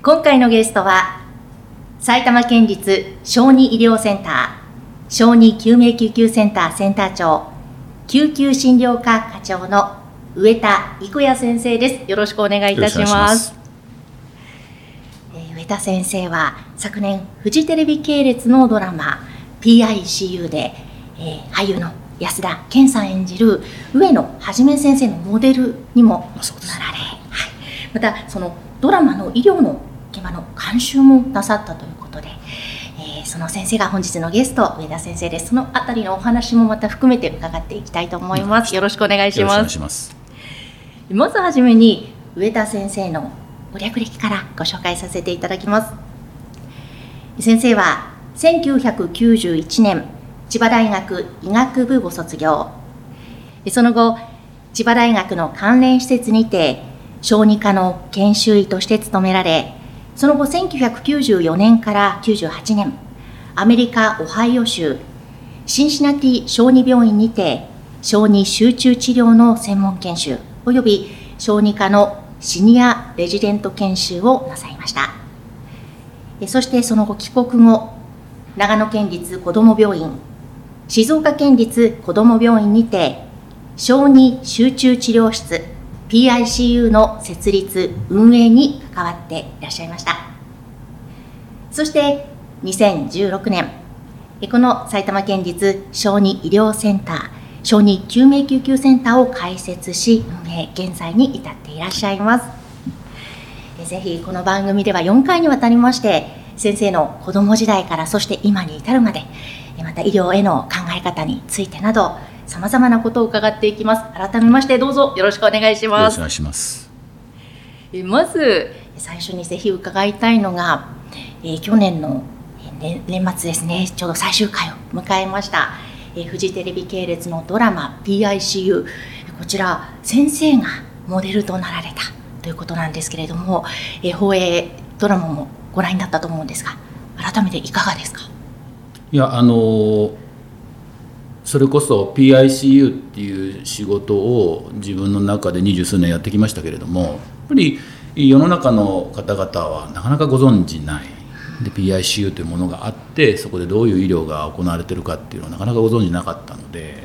今回のゲストは埼玉県立小児医療センター小児救命救急センターセンター長救急診療科課長の上田育也先生です。よろしくお願いいたします。上田先生は昨年フジテレビ系列のドラマ PICU で、えー、俳優の安田健さん演じる上野はじめ先生のモデルにもなられ、はい、またそのドラマの医療の現場の監修もなさったということで、えー、その先生が本日のゲスト上田先生ですそのあたりのお話もまた含めて伺っていきたいと思います、よろしくお願いしますまずはじめに上田先生のご略歴からご紹介させていただきます先生は1991年千葉大学医学部ご卒業その後千葉大学の関連施設にて小児科の研修医として勤められその後1994年から98年アメリカ・オハイオ州シンシナティ小児病院にて小児集中治療の専門研修及び小児科のシニアレジデント研修をなさいました。そしてその後帰国後長野県立子ども病院静岡県立子ども病院にて小児集中治療室 PICU の設立運営に関わっていらっしゃいました。そして2016年この埼玉県立小児医療センター小児救命救急センターを開設し運営現在に至っていらっしゃいます。ぜひこの番組では4回にわたりまして先生の子供時代からそして今に至るまでまた医療への考え方についてなどさまざまなことを伺っていきます。改めましてどうぞよろしくお願いします。お願いします。まず最初にぜひ伺いたいのが、えー、去年の年末ですね。ちょうど最終回を迎えました、えー、フジテレビ系列のドラマ PICU こちら先生がモデルとなられたということなんですけれども、えー、放映ドラマもご覧になったと思うんですが改めていかがですか？いやあのそれこそ PICU っていう仕事を自分の中で二十数年やってきましたけれどもやっぱり世の中の方々はなかなかご存じないで PICU というものがあってそこでどういう医療が行われてるかっていうのはなかなかご存じなかったので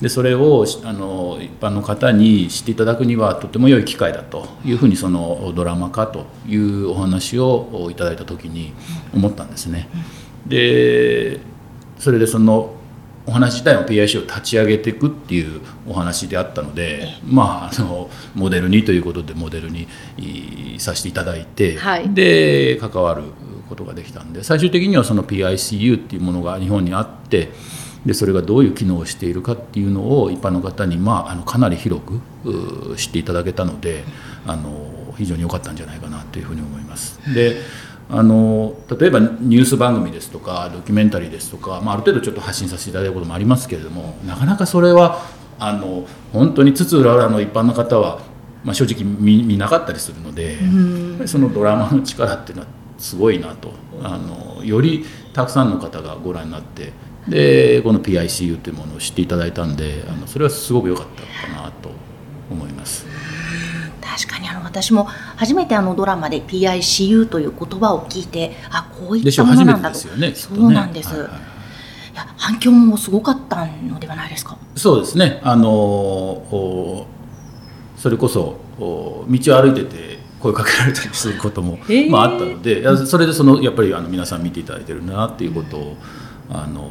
でそれをあの一般の方に知っていただくにはとても良い機会だというふうにそのドラマ化というお話をいただいた時に思ったんですね。でそれでそのお話自体も PIC を立ち上げていくっていうお話であったので、まあ、あのモデルにということでモデルにさせていただいて、はい、で関わることができたんで最終的にはその PICU っていうものが日本にあってでそれがどういう機能をしているかっていうのを一般の方に、まあ、あのかなり広く知っていただけたのであの非常に良かったんじゃないかなというふうに思います。であの例えばニュース番組ですとかドキュメンタリーですとか、まあ、ある程度ちょっと発信させていただいたこともありますけれどもなかなかそれはあの本当に津々浦々の一般の方は、まあ、正直見見なかったりするのでそのドラマの力っていうのはすごいなとあのよりたくさんの方がご覧になってでこの PICU というものを知っていただいたんであのそれはすごく良かったかなと思います。確かにあの私も初めてあのドラマで PICU という言葉を聞いてあこういったものなんだと、ね、そうなんです、はいはい、い。や反響もすごかったのではないですか？そうですね。あのそれこそ道を歩いてて声かけられたりすることも、まあ、あったのでそれでそのやっぱりあの皆さん見ていただいてるなっていうことをあの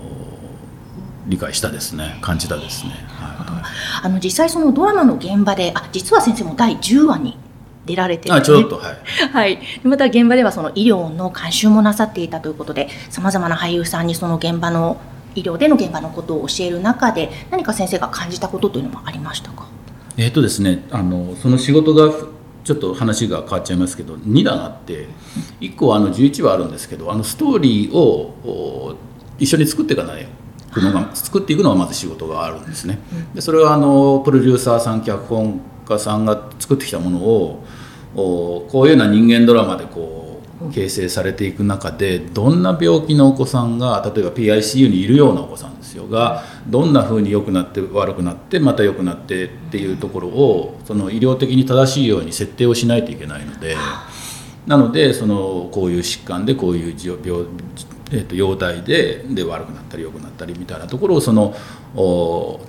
理解したですね。感じたですね、はい、あの実際そのドラマの現場であ実は先生も第10話に出られて、ね、あちょっとはい、はい、また現場ではその医療の監修もなさっていたということでさまざまな俳優さんにその現場の医療での現場のことを教える中で何か先生が感じたことというのもありましたか？えっ、とですねあのその仕事がちょっと話が変わっちゃいますけど2段あって1個はあの11話あるんですけどあのストーリーを一緒に作っていかないのが作っていくのがまず仕事があるんですね。でそれはあのプロデューサーさん脚本家さんが作ってきたものをこういうような人間ドラマでこう形成されていく中でどんな病気のお子さんが例えば PICU にいるようなお子さんですよがどんなふうに良くなって悪くなってまた良くなってっていうところをその医療的に正しいように設定をしないといけないのでなのでそのこういう疾患でこういう病えー、と容体でで悪くなったり良くなったりみたいなところをその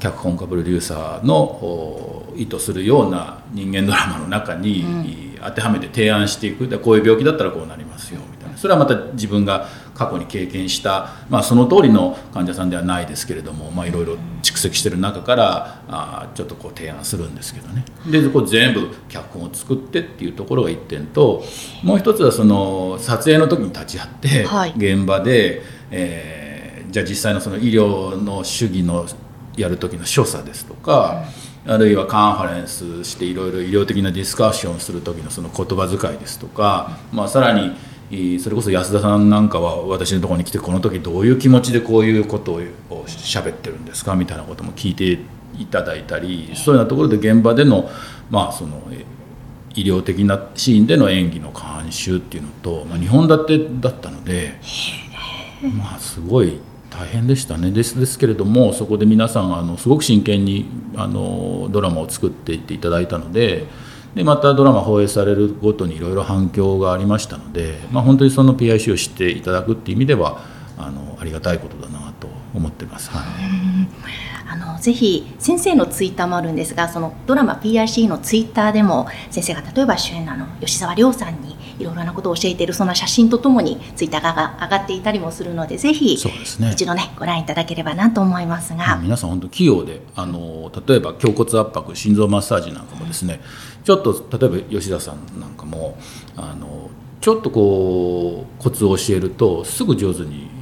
脚本家プロデューサーの意図するような人間ドラマの中に、当てはめて提案していく。でこういう病気だったらこうなりますよみたいな。それはまた自分が過去に経験した、まあ、その通りの患者さんではないですけれども、まあ、いろいろ蓄積してる中からあちょっとこう提案するんですけどね。でこう全部脚本を作ってっていうところが1点ともう一つはその撮影の時に立ち会って、現場で、えー、じゃあ実際のその医療の主義のやる時の所作ですとか、あるいはカンファレンスしていろいろ医療的なディスカッションする時のその言葉遣いですとか、まあ、さらにそれこそ安田さんなんかは私のところに来てこの時どういう気持ちでこういうことを喋ってるんですかみたいなことも聞いていただいたりそういうようなところで現場での,、まあその医療的なシーンでの演技の監修っていうのと、まあ、2本立てだったのでまあすごい大変でしたね。ですですけれどもそこで皆さんあのすごく真剣にあのドラマを作っていっていただいたのででまたドラマ放映されるごとにいろいろ反響がありましたので、まあ、本当にその PIC を知っていただくっていう意味ではあのありがたいことだなと思ってます。はいあのぜひ先生のツイッターもあるんですがそのドラマ PIC のツイッターでも先生が例えば主演のあの吉沢亮さんにいろいろなことを教えているそんな写真とともにツイッターが上がっていたりもするのでぜひそうです、ね、一度ねご覧いただければなと思いますが、皆さん本当器用であの例えば胸骨圧迫心臓マッサージなんかもですねちょっと例えば吉田さんなんかもあのちょっとこうコツを教えるとすぐ上手に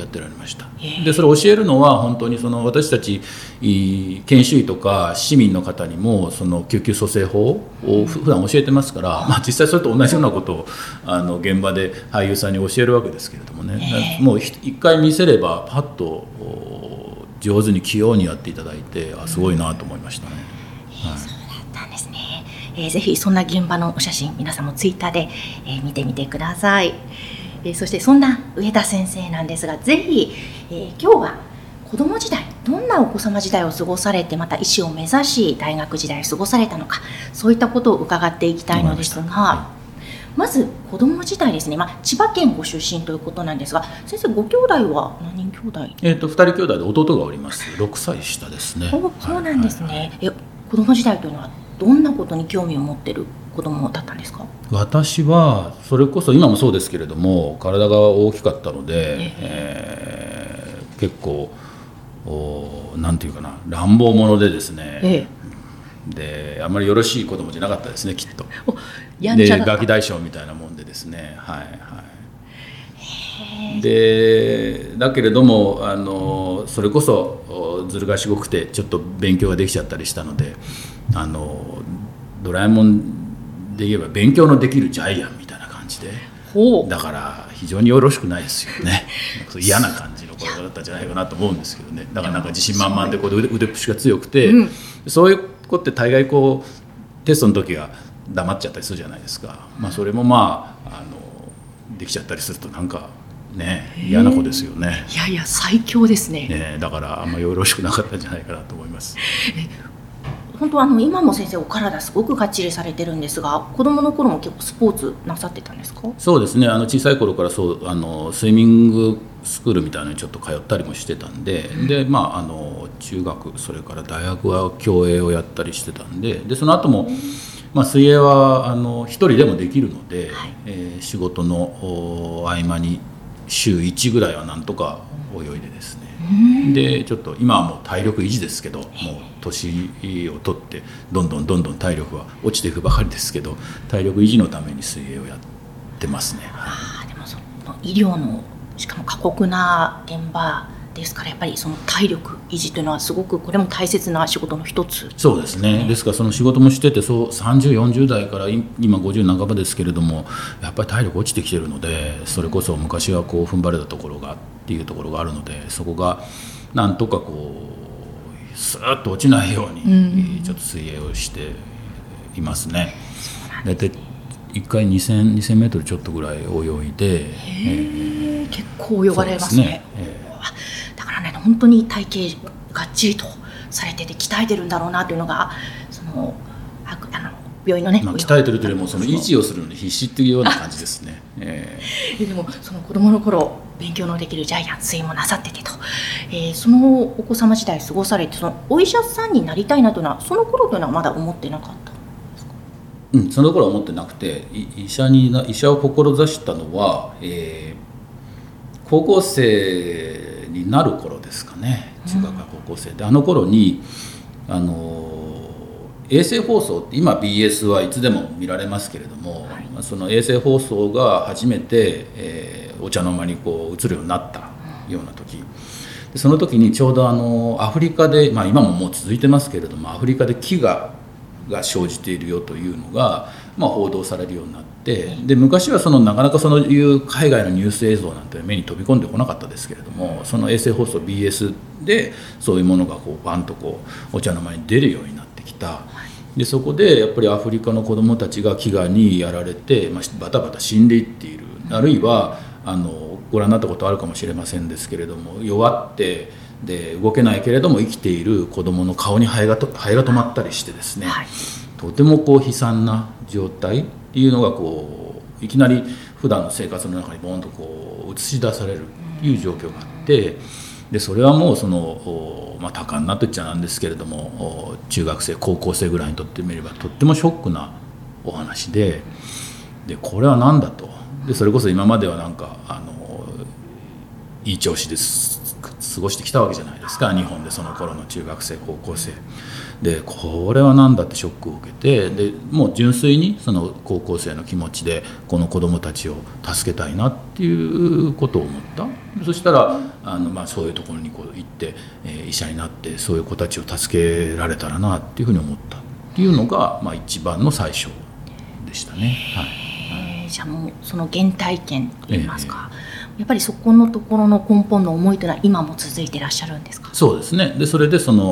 やってられました。でそれを教えるのは本当にその私たち研修医とか市民の方にもその救急蘇生法を普段教えてますから、まあ、実際それと同じようなことをあの現場で俳優さんに教えるわけですけれどもね。もう一回見せればパッと上手に器用にやっていただいてあすごいなと思いましたね。はい、そうだったんですね。えー、ぜひそんな現場のお写真皆さんもツイッターで、えー、見てみてください。えー、そしてそんな上田先生なんですがぜひ、えー、今日は子ども時代どんなお子様時代を過ごされてまた医師を目指し大学時代を過ごされたのかそういったことを伺っていきたいのですが。はいまず子供時代ですね、まあ、千葉県ご出身ということなんですが先生ご兄弟は何人兄弟？えっ、と2人兄弟で弟がおります。6歳下ですね。そうなんですね、はいはい、え子供時代というのはどんなことに興味を持ってる子供だったんですか？私はそれこそ今もそうですけれども体が大きかったので、ええ。ー、結構おなんていうかな乱暴者でですね、ええ、であんまりよろしい子供じゃなかったですねきっと。でガキ大将みたいなもんでですね。はいはい。でだけれどもあのそれこそずる賢くてちょっと勉強ができちゃったりしたのであのドラえもんで言えば勉強のできるジャイアンみたいな感じで。だから非常によろしくないですよね。嫌な感じの子だったんじゃないかなと思うんですけどね。だからなんか自信満々でこう腕腕っぷしが強くて、うん、そういう子って大概こうテストの時は黙っちゃったりするじゃないですか、まあ、それもまああのできちゃったりするとなんかね嫌な子ですよね。いやいや最強ですね。ねだからあんまよろしくなかったんじゃないかなと思います本当あの今も先生お体すごくがっちりされてるんですが子供の頃も結構スポーツなさってたんですか？そうですね。あの小さい頃からそうあのスイミングスクールみたいなのにちょっと通ったりもしてたんで、うん、でまああの中学それから大学は競泳をやったりしてたんででその後も、うん、まあ、水泳はあの一人でもできるので、はい、えー、仕事の合間に週1ぐらいはなんとか泳いでですねでちょっと今はもう体力維持ですけどもう年を取ってどんどんどんどん体力は落ちていくばかりですけど体力維持のために水泳をやってますね。あでもその医療のしかも過酷な現場ですからやっぱりその体力維持というのはすごくこれも大切な仕事の一つ。そうですね、ですからその仕事もしててそう3040代から今50半ばですけれどもやっぱり体力落ちてきてるのでそれこそ昔はこう踏ん張れたところがっていうところがあるのでそこがなんとかこうスーッと落ちないように、ちょっと水泳をしていますね。大体1回2000 2000メートルちょっとぐらい泳いで、えー、結構泳がれますね、ね。えー、だからね本当に体型がっちりとされてて鍛えてるんだろうなというのがそのあの病院のね、まあ、鍛えてるというよりもその維持をするのに必死っていうような感じですね、えー、でもその子供の頃勉強のできるジャイアン水もなさっててと、えー、そのお子様時代過ごされてそのお医者さんになりたいなというのはその頃というのはまだ思ってなかったうん、その頃は思ってなくて医者に医者を志したのは、えー、高校生になる頃ですかね中学か高校生で、あの頃にあの衛星放送って今 BS はいつでも見られますけれども、はい、その衛星放送が初めて、えー、お茶の間にこう映るようになったような時。でその時にちょうどあのアフリカで、まあ、今ももう続いてますけれどもアフリカで飢餓が生じているよというのが、まあ、報道されるようになってで昔はそのなかなかそういう海外のニュース映像なんて目に飛び込んでこなかったですけれどもその衛星放送 BS でそういうものがこうバンとこうお茶の間に出るようになってきた。でそこでやっぱりアフリカの子どもたちが飢餓にやられて、まあ、バタバタ死んでいっている。あるいはあのご覧になったことあるかもしれませんですけれども弱ってで動けないけれども生きている子どもの顔にハエがとハエが止まったりしてですね、はい、とてもこう悲惨な状態っていうのがこういきなり普段の生活の中にボンとこう映し出されるという状況があってでそれはもうその、まあ、多感なと言っちゃなんですけれども中学生高校生ぐらいにとってみればとってもショックなお話ででこれは何だと。でそれこそ今まではなんかあのいい調子です過ごしてきたわけじゃないですか日本でその頃の中学生高校生。でこれは何だってショックを受けてでもう純粋にその高校生の気持ちでこの子どもたちを助けたいなっていうことを思った。そしたらあの、まあ、そういうところにこう行って、えー、医者になってそういう子たちを助けられたらなっていうふうに思った。っていうのが、まあ、一番の最初でしたね。はい、じゃあもうその原体験といいますか、えーやっぱりそこのところの根本の思いというのは今も続いていらっしゃるんですか？そうですね。でそれでその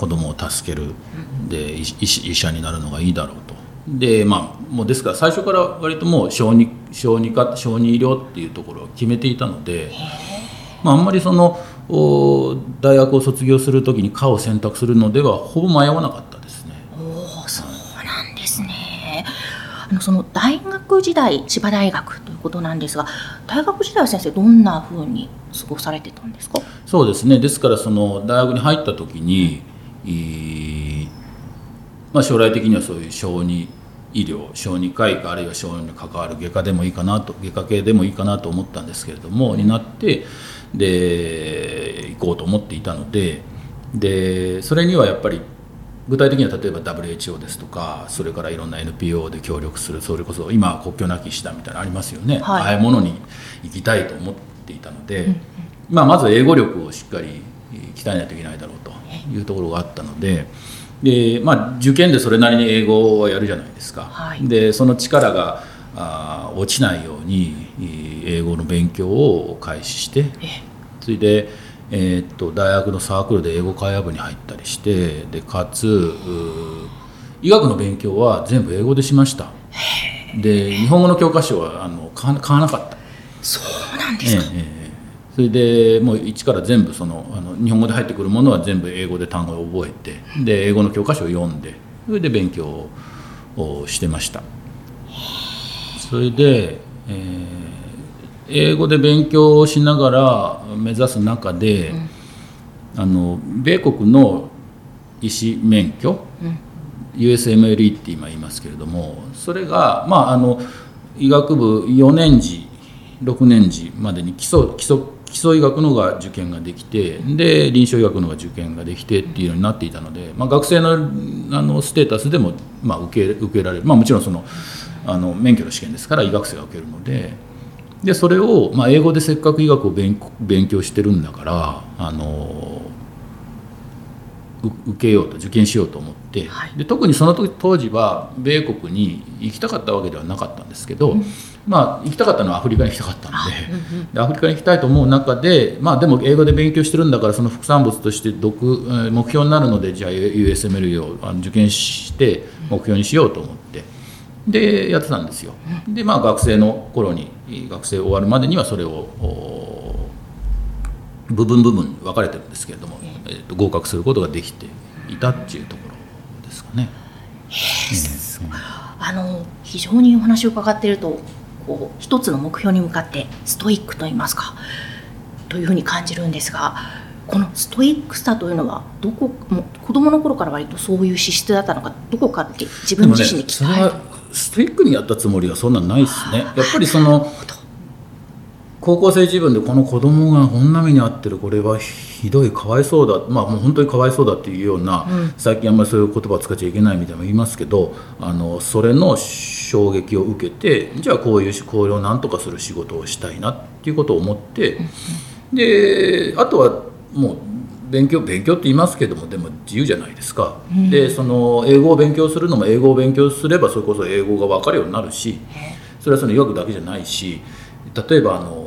子供を助ける。で医医者になるのがいいだろうと。でまあもうですから最初から割ともう小児小児科小児医療っていうところを決めていたので、まあ、あんまりその大学を卒業する時に科を選択するのではほぼ迷わなかったですね。おそうなんですね。あのその大学時代千葉大学ということなんですが大学時代は先生どんなふうに過ごされてたんですか？そうですね。ですからその大学に入った時に、まあ、将来的にはそういう小児医療小児科医かあるいは小児に関わる外科でもいいかなと外科系でもいいかなと思ったんですけれどもになってで行こうと思っていたのででそれにはやっぱり具体的には例えば WHO ですとかそれからいろんな NPO で協力するそれこそ今国境なき医師団みたいなのありますよね、はい、ああいうものに行きたいと思っていたので、うんうん、まあ、まず英語力をしっかり鍛えないといけないだろうというところがあったので。でまあ、受験でそれなりに英語をやるじゃないですか、はい、でその力があ落ちないように英語の勉強を開始してそれでえー、っと大学のサークルで英語会話部に入ったりしてでかつ医学の勉強は全部英語でしました。で日本語の教科書はあの買わなかった。そうなんですか、えー、えー、それでもう一から全部そのあの日本語で入ってくるものは全部英語で単語を覚えてで英語の教科書を読んでそれで勉強をしてました。それで、えー英語で勉強をしながら目指す中で、うん、あの米国の医師免許、うん、USMLE って今言いますけれどもそれが、まあ、あの医学部4年次6年次までに基礎基礎基礎医学のが受験ができてで臨床医学のが受験ができてっていうようになっていたので、まあ、学生のあのステータスでも、まあ、受け受けられる、まあ、もちろんそのあの免許の試験ですから医学生が受けるので。でそれを、まあ、英語でせっかく医学を勉勉強してるんだからあの受けようと受験しようと思って、はい、で特にその時当時は米国に行きたかったわけではなかったんですけど、うん、まあ行きたかったのはアフリカに行きたかったのでうんうん、でアフリカに行きたいと思う中で、まあ、でも英語で勉強してるんだからその副産物として読目標になるのでじゃあ USML を受験して目標にしようと思って。でやってたんですよ。でまあ学生の頃に学生終わるまでにはそれを部分部分に分かれてるんですけれども、えー、と合格することができていたっていうところですかね。うん、あの非常にお話を伺っているとこう一つの目標に向かってストイックと言いますかというふうに感じるんですがこのストイックさというのはどこも子供の頃から割とそういう資質だったのかどこかって自分自身に鍛える、ね、ストイックにやったつもりはそんなないですね。やっぱりその高校生自分でこの子供がこんな目に遭ってるこれはひどいかわいそうだまあもう本当にかわいそうだっていうような、うん、最近あんまりそういう言葉を使っちゃいけないみたいなの言いますけどあのそれの衝撃を受けてじゃあこういうこれを何とかする仕事をしたいなっていうことを思って、であとはもう勉強勉強って言いますけどもでも自由じゃないですか、うん、でその英語を勉強するのも英語を勉強すればそれこそ英語が分かるようになるしそれはその医学だけじゃないし例えばあの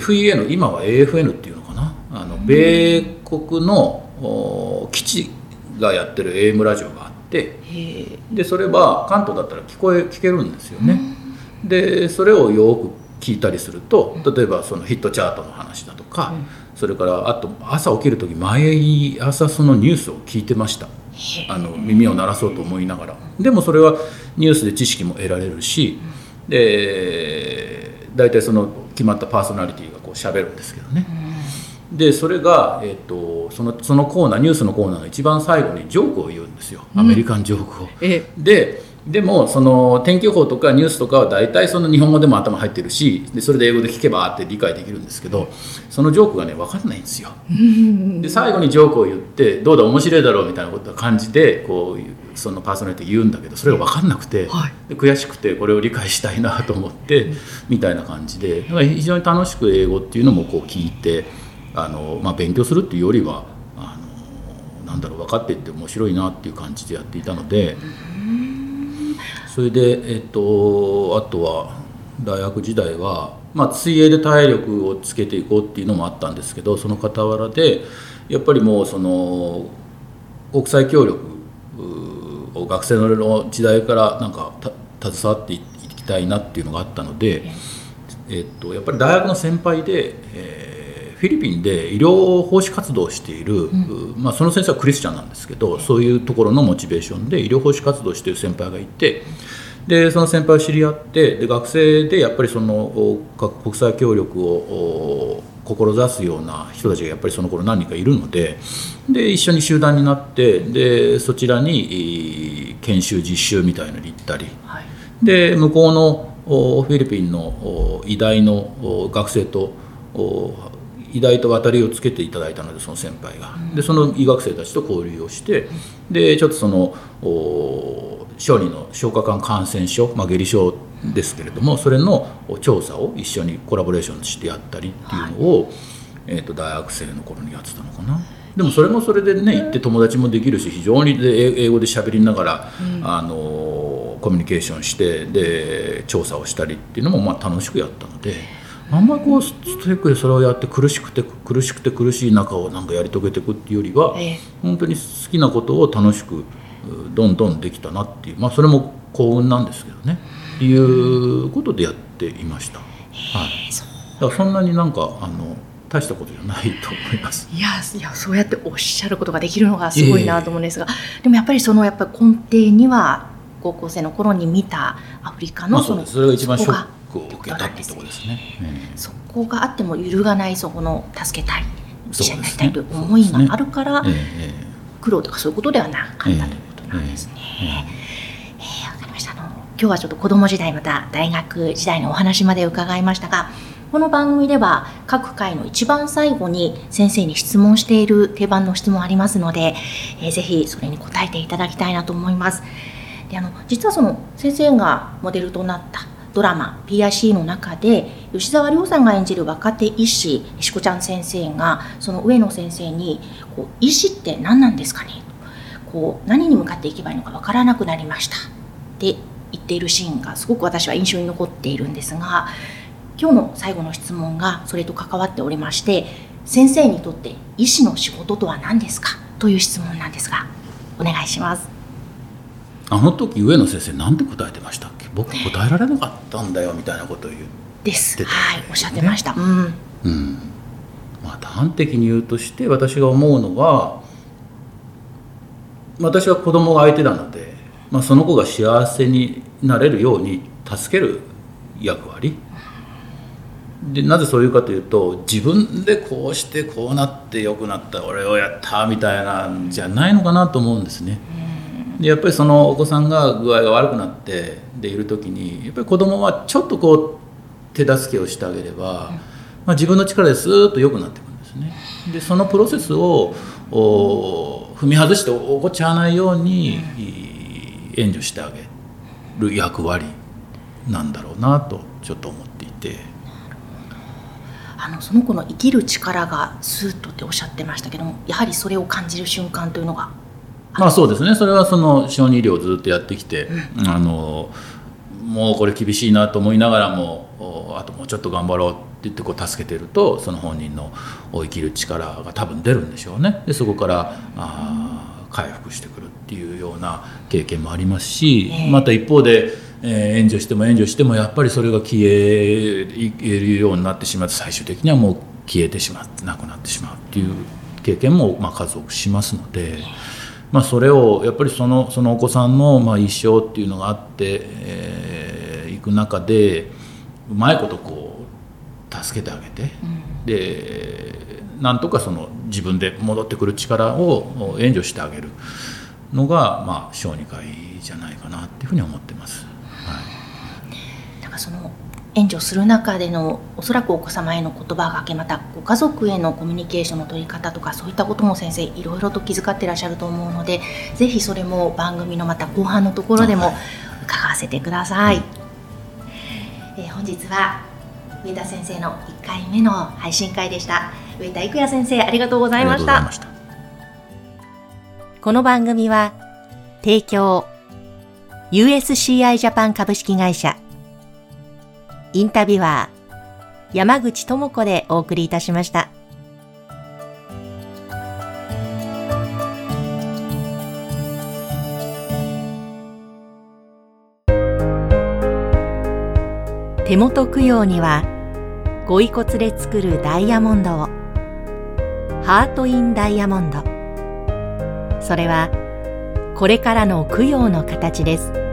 FEA の今は AFN っていうのかな？あの米国の基地がやってる AM ラジオがあってでそれは関東だったら聞こえ聞けるんですよね。でそれをよく聞いたりすると例えばそのヒットチャートの話だとか、それからあと朝起きる時毎朝そのニュースを聞いてました。あの耳を鳴らそうと思いながら。でもそれはニュースで知識も得られるしで大体その決まったパーソナリティがこう喋るんですけどね、でそれが、えーと、そのそのコーナーニュースのコーナーの一番最後にジョークを言うんですよ。アメリカンジョークを。うん、ででもその天気予報とかニュースとかは大体その日本語でも頭入ってるしでそれで英語で聞けばって理解できるんですけどそのジョークがね分かんないんですよ。で最後にジョークを言ってどうだ面白いだろうみたいなことを感じてこうそのパーソナリティ言うんだけどそれが分かんなくて、はい、で悔しくてこれを理解したいなと思ってみたいな感じでだから非常に楽しく英語っていうのもこう聞いてあの、まあ、勉強するっていうよりはあのなんだろう分かっていって面白いなっていう感じでやっていたので。それで、えっと、あとは大学時代は、まあ、水泳で体力をつけていこうっていうのもあったんですけどその傍らでやっぱりもうその国際協力を学生の時代からなんか携わっていきたいなっていうのがあったので、えっと、やっぱり大学の先輩で、えーフィリピンで医療奉仕活動をしている、うん、まあ、その先生はクリスチャンなんですけどそういうところのモチベーションで医療奉仕活動をしている先輩がいてでその先輩を知り合ってで学生でやっぱりその国際協力を志すような人たちがやっぱりその頃何人かいるのでで一緒に集団になってでそちらに研修実習みたいなのに行ったり、はい、で向こうのフィリピンの医大の学生と医大と渡りをつけていただいたのでその先輩が、でその医学生たちと交流をしてでちょっとその小児の消化管感染症、まあ、下痢症ですけれどもそれの調査を一緒にコラボレーションしてやったりっていうのを、はい、えー、と大学生の頃にやってたのかな。でもそれもそれでね行って友達もできるし非常に英語で喋りながら、うん、あのコミュニケーションしてで調査をしたりっていうのもまあ楽しくやったので。あんまりこうストイックでそれをやって苦しくて苦しくて苦しい中をなんかやり遂げていくっていうよりは、ええ、本当に好きなことを楽しくどんどんできたなっていうまあそれも幸運なんですけどねいうことでやっていました。はい、だからそんなになんかあの大したことじゃないと思います。いやいやそうやっておっしゃることができるのがすごいなと思うんですが、えー、でもやっぱりそのやっぱり根底には高校生の頃に見たアフリカのその、まあ、それが一番ショックを受けたってところですね。そこがあっても揺るがないそこの助けたい医者になりたいという思いがあるから、ね。苦労とかそういうことではなかったということなんですね。えー、わかりましたあの今日はちょっと子供時代また大学時代のお話まで伺いましたがこの番組では各回の一番最後に先生に質問している定番の質問ありますので、えー、ぜひそれに答えていただきたいなと思います。であの実はその先生がモデルとなったドラマ PIC の中で吉沢亮さんが演じる若手医師しこちゃん先生がその上野先生にこう「医師って何なんですかね?」こう何に向かっていけばいいのか分からなくなりましたって言っているシーンがすごく私は印象に残っているんですが今日の最後の質問がそれと関わっておりまして先生にとって医師の仕事とは何ですか？という質問なんですがお願いします。あの時上野先生何て答えてましたっけ？僕答えられなかったんだよみたいなことを言ってです、はいおっしゃってました、うん、うん、まあ端的に言うとして私が思うのは私は子供が相手なので、まあ、その子が幸せになれるように助ける役割？でなぜそういうかというと自分でこうしてこうなって良くなった俺をやったみたいなんじゃないのかなと思うんですね。でやっぱりそのお子さんが具合が悪くなってでいる時にやっぱり子供はちょっとこう手助けをしてあげれば、まあ、自分の力でスーッと良くなっていくんですね。でそのプロセスを踏み外して起こっちゃわないように援助してあげる役割なんだろうなとちょっと思っていて。あのその子の生きる力がスーッとっておっしゃってましたけどもやはりそれを感じる瞬間というのがまあそうですね。それはその小児医療をずっとやってきて、うん、あのもうこれ厳しいなと思いながらもあともうちょっと頑張ろうって言ってこう助けてるとその本人の生きる力が多分出るんでしょうね。でそこからあ回復してくるっていうような経験もありますし、えー、また一方でえー、援助しても援助してもやっぱりそれが消えるようになってしまって最終的にはもう消えてしまってなくなってしまうっていう経験もまあ数多くしますので、まあ、それをやっぱりそのそのお子さんのまあ一生っていうのがあってい、えー、く中でうまいことこう助けてあげて、うん、でなんとかその自分で戻ってくる力を援助してあげるのが、まあ、小児科医じゃないかなっていうふうに思ってます。なんかその援助する中でのおそらくお子様への言葉がけまたご家族へのコミュニケーションの取り方とかそういったことも先生いろいろと気遣ってらっしゃると思うのでぜひそれも番組のまた後半のところでも伺わせてください。えー、本日は上田先生の1回目の配信会でした。上田育也先生ありがとうございました。この番組は提供 USCI ジャパン株式会社。インタビュアー山口智子でお送りいたしました。手元供養にはご遺骨で作るダイヤモンドを。ハート・イン・ダイヤモンド。それはこれからの供養の形です。